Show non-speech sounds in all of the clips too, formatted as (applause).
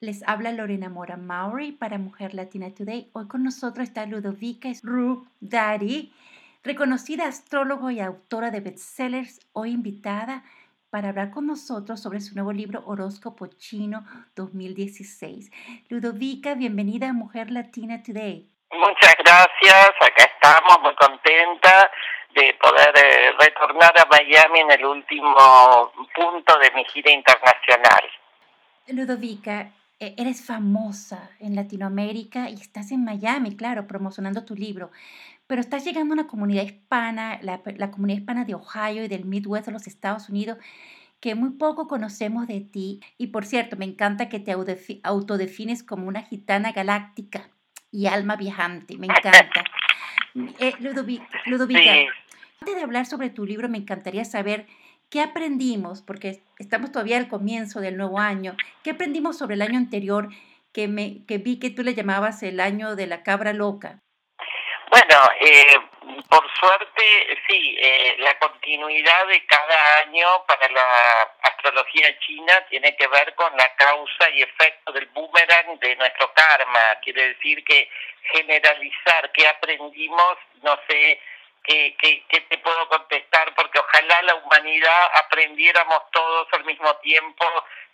Les habla Lorena Mora Maury para Mujer Latina Today. Hoy con nosotros está Ludovica Ru Dari, reconocida astrólogo y autora de bestsellers, hoy invitada para hablar con nosotros sobre su nuevo libro Horóscopo Chino 2016. Ludovica, bienvenida a Mujer Latina Today. Muchas gracias, acá estamos muy contenta de poder eh, retornar a Miami en el último punto de mi gira internacional. Ludovica, eres famosa en Latinoamérica y estás en Miami, claro, promocionando tu libro, pero estás llegando a una comunidad hispana, la, comunidad hispana de Ohio y del Midwest de los Estados Unidos, que muy poco conocemos de ti. Y por cierto, me encanta que te autodefines como una gitana galáctica y alma viajante, me encanta. (laughs) Eh, Ludovica, antes de hablar sobre tu libro, me encantaría saber ¿Qué aprendimos? Porque estamos todavía al comienzo del nuevo año. ¿Qué aprendimos sobre el año anterior que, me, que vi que tú le llamabas el año de la cabra loca? Bueno, eh, por suerte, sí, eh, la continuidad de cada año para la astrología china tiene que ver con la causa y efecto del boomerang de nuestro karma. Quiere decir que generalizar qué aprendimos, no sé, ¿Qué, te puedo contestar? Porque ojalá la humanidad aprendiéramos todos al mismo tiempo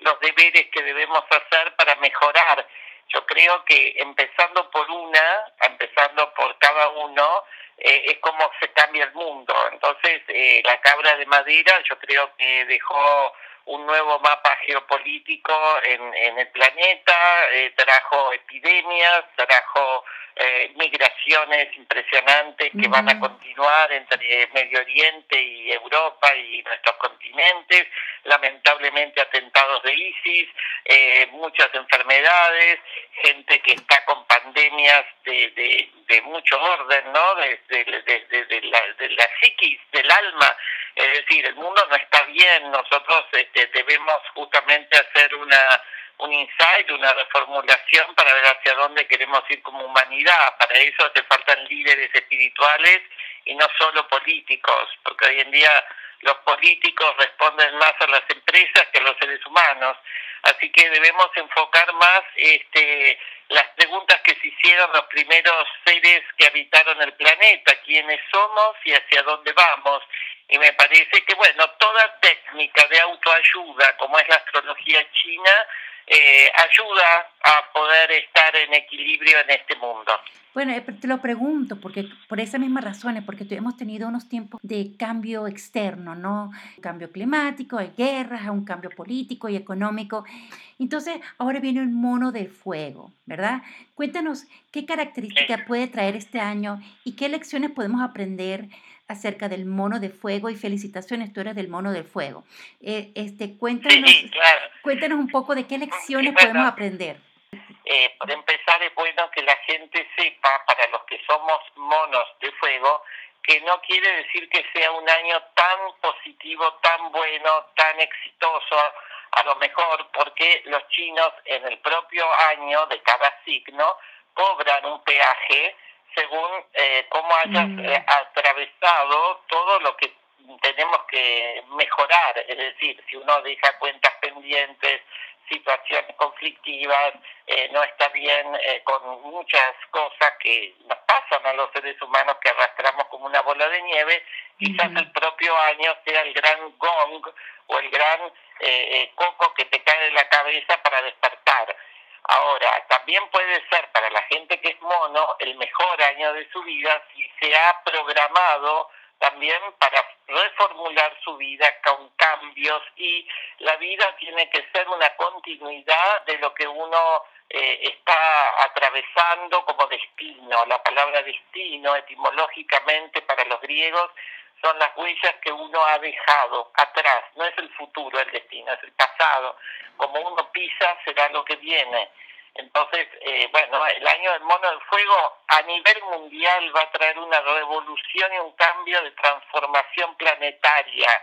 los deberes que debemos hacer para mejorar. Yo creo que empezando por una, empezando por cada uno, eh, es como se cambia el mundo. Entonces, eh, la cabra de madera yo creo que dejó un nuevo mapa geopolítico en, en el planeta, eh, trajo epidemias, trajo eh, migraciones impresionantes que van a continuar entre Medio Oriente y Europa y nuestros continentes, lamentablemente atentados de ISIS, eh, muchas enfermedades, gente que está con pandemias de, de, de mucho orden, ¿no? Desde de, de, la, de la psiquis, del alma, es decir, el mundo no está bien, nosotros este, debemos justamente hacer una un insight, una reformulación para ver hacia dónde queremos ir como humanidad. Para eso hace faltan líderes espirituales y no solo políticos, porque hoy en día los políticos responden más a las empresas que a los seres humanos. Así que debemos enfocar más este, las preguntas que se hicieron los primeros seres que habitaron el planeta, quiénes somos y hacia dónde vamos. Y me parece que, bueno, toda técnica de autoayuda, como es la astrología china, eh, ayuda a poder estar en equilibrio en este mundo. Bueno, eh, te lo pregunto, porque por esas mismas razones, porque hemos tenido unos tiempos de cambio externo, ¿no? Cambio climático, hay guerras, un cambio político y económico. Entonces, ahora viene el mono de fuego, ¿verdad? Cuéntanos qué características puede traer este año y qué lecciones podemos aprender acerca del mono de fuego y felicitaciones, tú eres del mono de fuego. Eh, este, cuéntanos, cuéntanos un poco de qué lecciones podemos aprender. Eh, por empezar, es bueno que la gente sepa, para los que somos monos de fuego, que no quiere decir que sea un año tan positivo, tan bueno, tan exitoso, a lo mejor porque los chinos en el propio año de cada signo cobran un peaje según eh, cómo hayas mm. eh, atravesado todo lo que tenemos que mejorar, es decir, si uno deja cuentas pendientes, situaciones conflictivas, eh, no está bien eh, con muchas cosas que nos pasan a los seres humanos que arrastramos como una bola de nieve, quizás el propio año sea el gran gong o el gran eh, coco que te cae de la cabeza para despertar. Ahora, también puede ser para la gente que es mono el mejor año de su vida si se ha programado también para reformular su vida con cambios y la vida tiene que ser una continuidad de lo que uno eh, está atravesando como destino. La palabra destino etimológicamente para los griegos son las huellas que uno ha dejado atrás, no es el futuro el destino, es el pasado. Como uno pisa será lo que viene. Entonces, eh, bueno, el año del mono del fuego a nivel mundial va a traer una revolución y un cambio de transformación planetaria,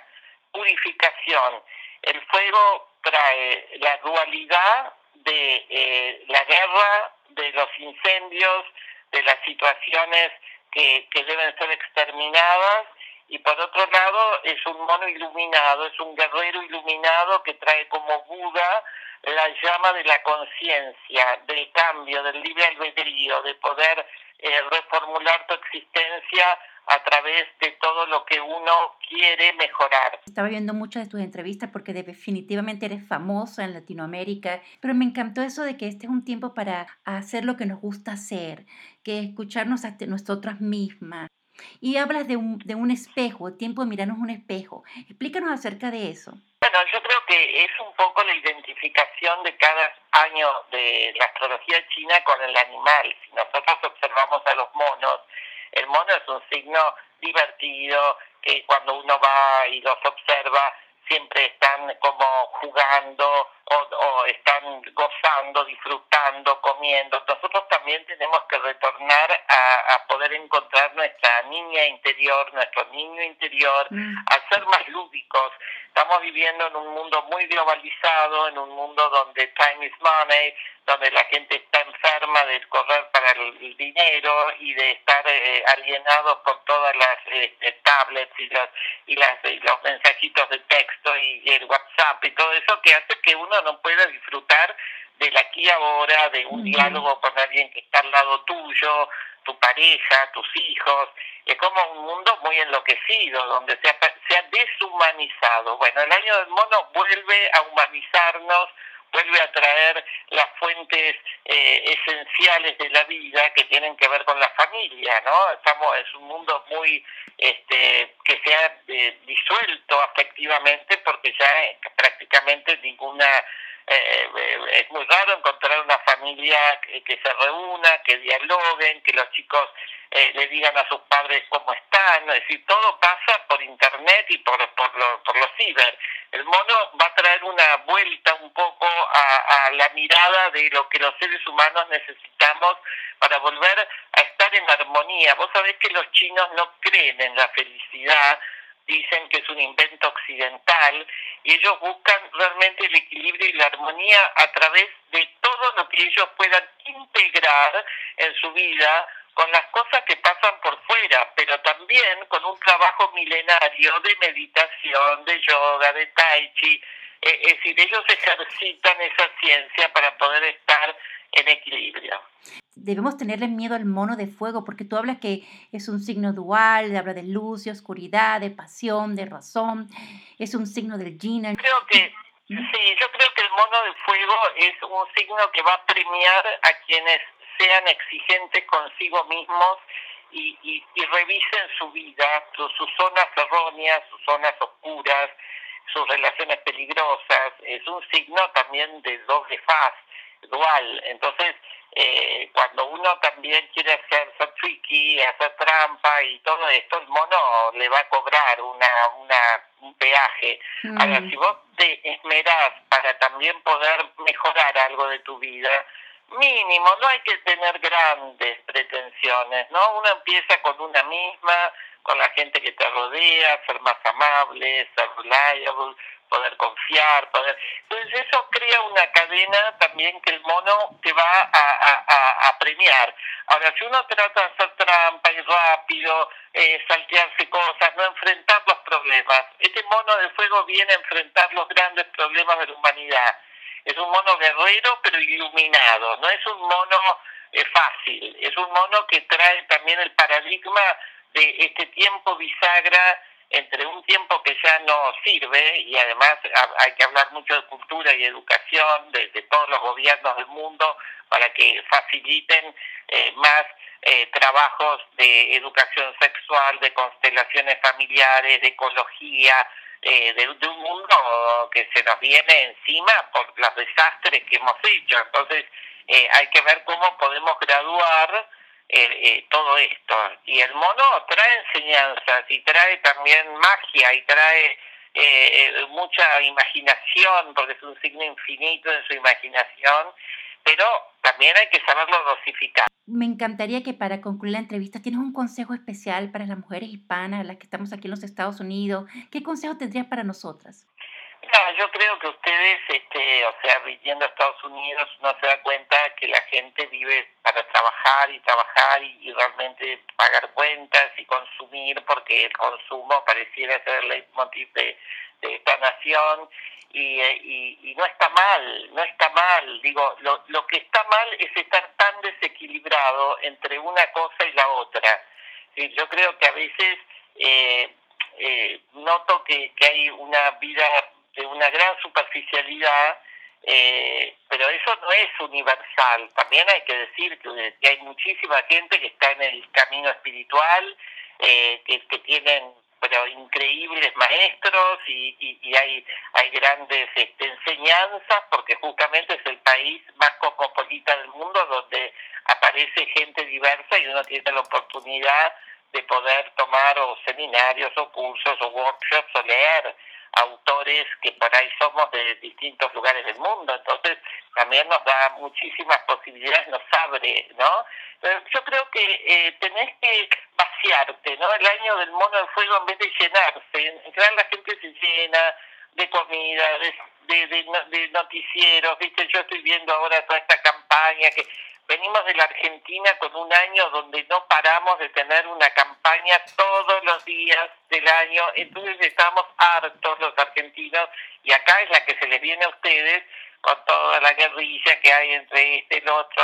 purificación. El fuego trae la dualidad de eh, la guerra, de los incendios, de las situaciones que, que deben ser exterminadas y por otro lado es un mono iluminado, es un guerrero iluminado que trae como Buda la llama de la conciencia, del cambio, del libre albedrío, de poder eh, reformular tu existencia a través de todo lo que uno quiere mejorar. Estaba viendo muchas de tus entrevistas porque definitivamente eres famosa en Latinoamérica, pero me encantó eso de que este es un tiempo para hacer lo que nos gusta hacer, que escucharnos a nosotras mismas. Y hablas de un, de un espejo, tiempo de mirarnos un espejo. Explícanos acerca de eso. Bueno, yo creo que es un poco la identificación de cada año de la astrología china con el animal. Si nosotros observamos a los monos, el mono es un signo divertido, que cuando uno va y los observa, siempre están como jugando o, están gozando, disfrutando, comiendo. Nosotros también tenemos que retornar a, poder encontrar nuestra niña interior, nuestro niño interior, mm. a ser más lúdicos. Estamos viviendo en un mundo muy globalizado, en un mundo donde time is money, donde la gente está enferma de correr para el dinero y de estar eh, alienados por todas las este, tablets y, las, y, las, y los mensajitos de texto y, el WhatsApp y todo eso que hace que uno no pueda disfrutar del aquí ahora, de un diálogo con alguien que está al lado tuyo, tu pareja, tus hijos. Es como un mundo muy enloquecido, donde se ha, se ha deshumanizado. Bueno, el año del mono vuelve a humanizarnos, vuelve a traer las fuentes eh, esenciales de la vida que tienen que ver con la familia, ¿no? Estamos es un mundo muy este que se ha eh, disuelto afectivamente porque ya eh, prácticamente ninguna es muy raro encontrar una familia que, se reúna, que dialoguen, que los chicos le digan a sus padres cómo están, es decir, todo pasa por internet y por, por, por los ciber. El mono va a traer una vuelta un poco a, la mirada de lo que los seres humanos necesitamos para volver a estar en armonía. Vos sabés que los chinos no creen en la felicidad, dicen que es un invento occidental y ellos buscan realmente el equilibrio y la armonía a través de todo lo que ellos puedan integrar en su vida con las cosas que pasan por fuera, pero también con un trabajo milenario de meditación, de yoga, de tai chi. Eh, es decir, ellos ejercitan esa ciencia para poder estar en equilibrio. Debemos tenerle miedo al mono de fuego, porque tú hablas que es un signo dual, habla de luz y oscuridad, de pasión, de razón, es un signo del yin. Creo que sí, yo creo que el mono de fuego es un signo que va a premiar a quienes sean exigentes consigo mismos y, y, revisen su vida, sus zonas erróneas, sus zonas oscuras, sus relaciones peligrosas. Es un signo también de doble faz, dual. Entonces, eh, cuando uno también quiere hacer, tricky, hacer trampa y todo esto, el mono le va a cobrar una, una un peaje. Ahora, mm. si vos te esmerás para también poder mejorar algo de tu vida, mínimo, no hay que tener grandes pretensiones, ¿no? Uno empieza con una misma, con la gente que te rodea, ser más amable, ser reliable, poder confiar, poder... Entonces eso crea una cadena también que el mono te va a, a, premiar. Ahora, si uno trata de hacer trampa y rápido, eh, saltearse cosas, no enfrentar los problemas, este mono de fuego viene a enfrentar los grandes problemas de la humanidad. Es un mono guerrero pero iluminado, no es un mono eh, fácil, es un mono que trae también el paradigma de este tiempo bisagra entre un tiempo que ya no sirve y además hay que hablar mucho de cultura y educación de, todos los gobiernos del mundo para que faciliten eh, más eh, trabajos de educación sexual, de constelaciones familiares, de ecología, eh, de, un mundo que se nos viene encima por los desastres que hemos hecho. Entonces eh, hay que ver cómo podemos graduar eh, todo esto. Y el mono trae enseñanzas y trae también magia y trae mucha imaginación, porque es un signo infinito en su imaginación, pero también hay que saberlo dosificar me encantaría que para concluir la entrevista tienes un consejo especial para las mujeres hispanas, las que estamos aquí en los Estados Unidos. ¿Qué consejo tendrías para nosotras? Yo creo que ustedes, este, o sea, viviendo a Estados Unidos, no se da cuenta que la gente vive para trabajar y trabajar y, realmente pagar cuentas y consumir, porque el consumo pareciera ser el leitmotiv de, esta nación y, eh, y, y, no está mal, no está mal. Digo, lo, lo que está mal es estar tan desequilibrado entre una cosa y la otra. Yo creo que a veces eh, eh, noto que, que hay una vida de una gran superficialidad eh, pero eso no es universal. También hay que decir que, hay muchísima gente que está en el camino espiritual, eh, que, que tienen pero increíbles maestros y, y, hay, hay grandes este, enseñanzas porque justamente es el país más cosmopolita del mundo donde aparece gente diversa y uno tiene la oportunidad de poder tomar o seminarios o cursos o workshops o leer autores que por ahí somos de distintos lugares del mundo, entonces también nos da muchísimas posibilidades, nos abre, ¿no? yo creo que eh, tenés que vaciarte, ¿no? El año del mono de fuego en vez de llenarse, en la gente se llena de comida, de, de, de, de noticieros, ¿viste? Yo estoy viendo ahora toda esta campaña que Venimos de la Argentina con un año donde no paramos de tener una campaña todos los días del año, entonces estamos hartos los argentinos y acá es la que se les viene a ustedes con toda la guerrilla que hay entre este y el otro.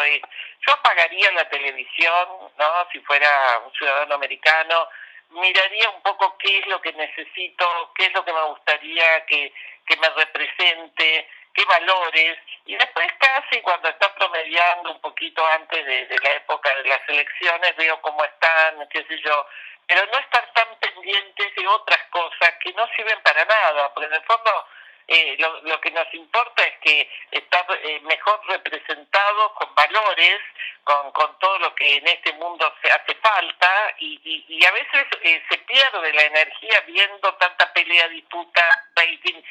Yo apagaría la televisión, ¿no? Si fuera un ciudadano americano, miraría un poco qué es lo que necesito, qué es lo que me gustaría que, que me represente, qué valores, y después casi cuando está promediando un poquito antes de, la época de las elecciones, veo cómo están, qué sé yo, pero no estar tan pendientes de otras cosas que no sirven para nada, porque en el fondo eh, lo, lo, que nos importa es que estar eh, mejor representados con valores, con, con todo lo que en este mundo se hace falta y, y, y a veces eh, se pierde la energía viendo tanta pelea, disputa, rating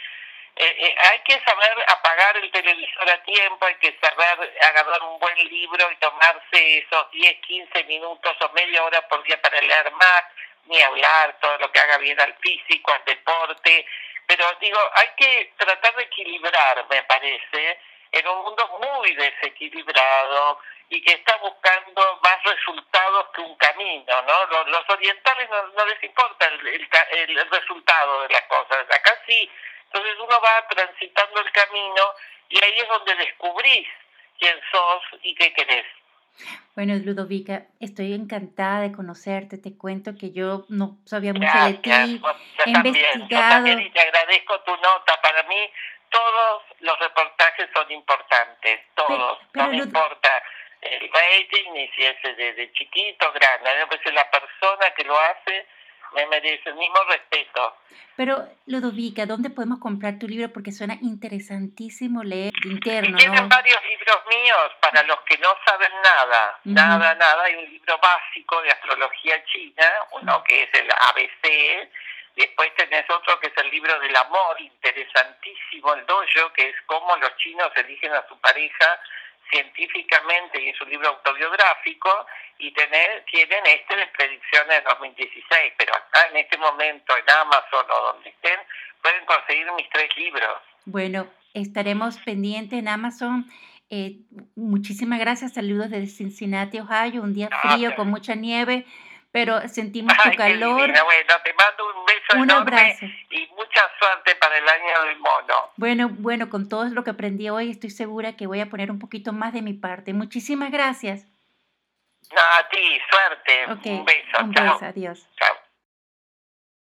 eh, eh, hay que saber apagar el televisor a tiempo, hay que saber agarrar un buen libro y tomarse esos 10, 15 minutos o media hora por día para leer más, ni hablar, todo lo que haga bien al físico, al deporte. Pero digo, hay que tratar de equilibrar, me parece, en un mundo muy desequilibrado y que está buscando más resultados que un camino, ¿no? Los, orientales no, les importa el, el, el resultado de las cosas. Acá sí entonces uno va transitando el camino y ahí es donde descubrís quién sos y qué querés. Bueno, Ludovica, estoy encantada de conocerte. Te cuento que yo no sabía mucho de ti. He investigado. y te agradezco tu nota. Para mí, todos los reportajes son importantes. Todos. no me importa el rating ni si es de, de chiquito grande. A mí la persona que lo hace me merece el mismo respeto. Pero, Ludovica, ¿dónde podemos comprar tu libro? Porque suena interesantísimo leer interno. Y tienen varios libros míos para los que no saben nada, nada, nada. Hay un libro básico de astrología china, uno que es el ABC, después tenés otro que es el libro del amor, interesantísimo, el dojo, que es cómo los chinos eligen a su pareja científicamente y es un libro autobiográfico y tener, tienen este de predicciones de 2016, pero acá en este momento en Amazon o donde estén pueden conseguir mis tres libros. Bueno, estaremos pendientes en Amazon. Eh, muchísimas gracias, saludos desde Cincinnati, Ohio, un día frío con mucha nieve pero sentimos tu calor. Bueno, te mando un beso un abrazo. y mucha suerte para el año del mono. Bueno, bueno, con todo lo que aprendí hoy estoy segura que voy a poner un poquito más de mi parte. Muchísimas gracias. No, a ti, suerte. un beso. Un beso, adiós. Chao.